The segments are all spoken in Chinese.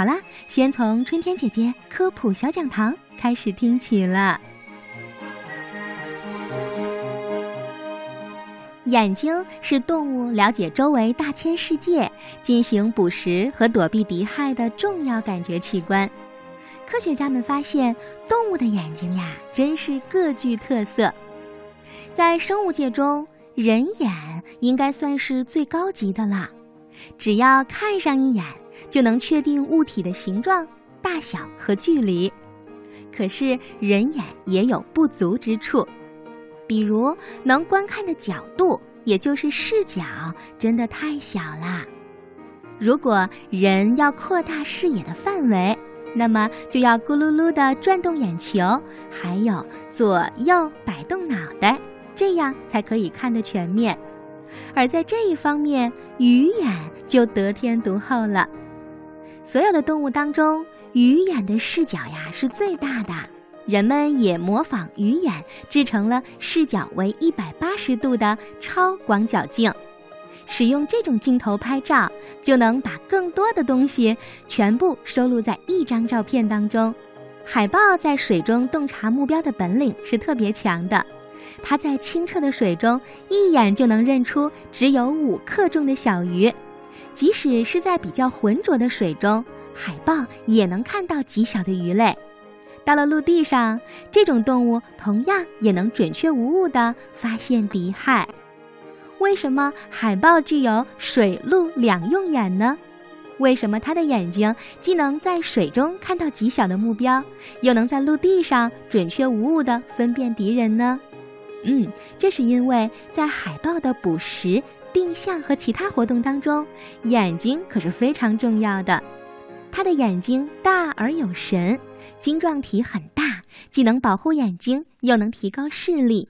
好啦，先从春天姐姐科普小讲堂开始听起了。眼睛是动物了解周围大千世界、进行捕食和躲避敌害的重要感觉器官。科学家们发现，动物的眼睛呀，真是各具特色。在生物界中，人眼应该算是最高级的了，只要看上一眼，就能确定物体的形状、大小和距离。可是，人眼也有不足之处。比如，能观看的角度，也就是视角，真的太小啦。如果人要扩大视野的范围，那么就要咕噜噜地转动眼球，还有左右摆动脑袋，这样才可以看得全面。而在这一方面，鱼眼就得天独厚了。所有的动物当中，鱼眼的视角呀是最大的。人们也模仿鱼眼，制成了视角为一百八十度的超广角镜。使用这种镜头拍照，就能把更多的东西全部收录在一张照片当中。海豹在水中洞察目标的本领是特别强的，它在清澈的水中一眼就能认出只有五克重的小鱼，即使是在比较浑浊的水中，海豹也能看到极小的鱼类。到了陆地上，这种动物同样也能准确无误地发现敌害。为什么海豹具有水陆两用眼呢？为什么它的眼睛既能在水中看到极小的目标，又能在陆地上准确无误地分辨敌人呢？嗯，这是因为在海豹的捕食、定向和其他活动当中，眼睛可是非常重要的。它的眼睛大而有神。晶状体很大，既能保护眼睛，又能提高视力。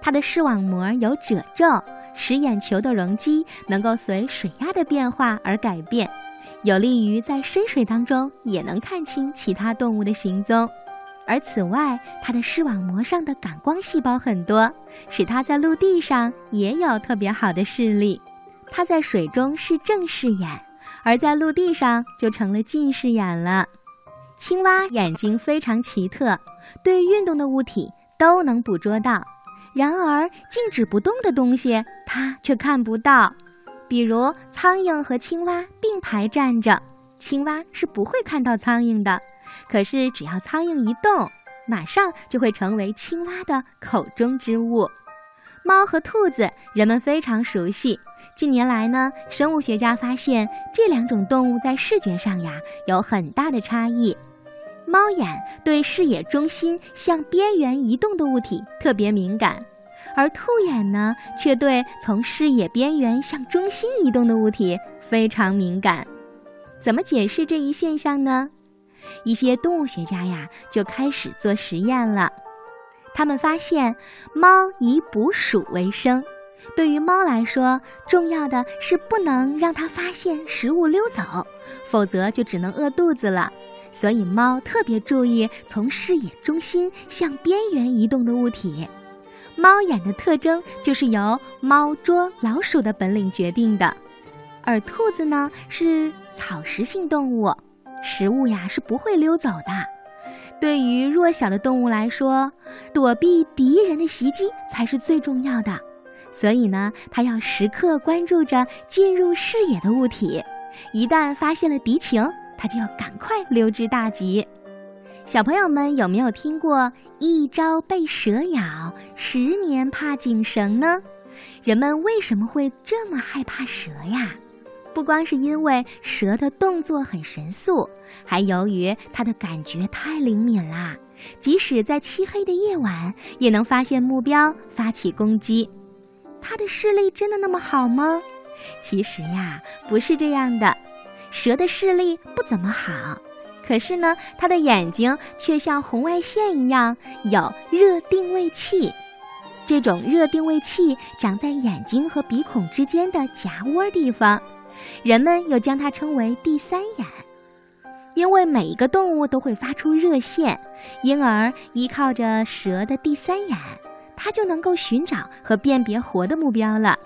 它的视网膜有褶皱，使眼球的容积能够随水压的变化而改变，有利于在深水当中也能看清其他动物的行踪。而此外，它的视网膜上的感光细胞很多，使它在陆地上也有特别好的视力。它在水中是正视眼，而在陆地上就成了近视眼了。青蛙眼睛非常奇特，对运动的物体都能捕捉到，然而静止不动的东西它却看不到。比如苍蝇和青蛙并排站着，青蛙是不会看到苍蝇的，可是只要苍蝇一动，马上就会成为青蛙的口中之物。猫和兔子人们非常熟悉，近年来呢，生物学家发现这两种动物在视觉上呀有很大的差异。猫眼对视野中心向边缘移动的物体特别敏感，而兔眼呢，却对从视野边缘向中心移动的物体非常敏感。怎么解释这一现象呢？一些动物学家呀，就开始做实验了。他们发现，猫以捕鼠为生，对于猫来说，重要的是不能让它发现食物溜走，否则就只能饿肚子了。所以，猫特别注意从视野中心向边缘移动的物体。猫眼的特征就是由猫捉老鼠的本领决定的。而兔子呢，是草食性动物，食物呀是不会溜走的。对于弱小的动物来说，躲避敌人的袭击才是最重要的。所以呢，它要时刻关注着进入视野的物体，一旦发现了敌情。它就要赶快溜之大吉。小朋友们有没有听过“一朝被蛇咬，十年怕井绳”呢？人们为什么会这么害怕蛇呀？不光是因为蛇的动作很神速，还由于它的感觉太灵敏啦，即使在漆黑的夜晚也能发现目标，发起攻击。它的视力真的那么好吗？其实呀，不是这样的。蛇的视力不怎么好，可是呢，它的眼睛却像红外线一样有热定位器。这种热定位器长在眼睛和鼻孔之间的夹窝地方，人们又将它称为“第三眼”。因为每一个动物都会发出热线，因而依靠着蛇的第三眼，它就能够寻找和辨别活的目标了。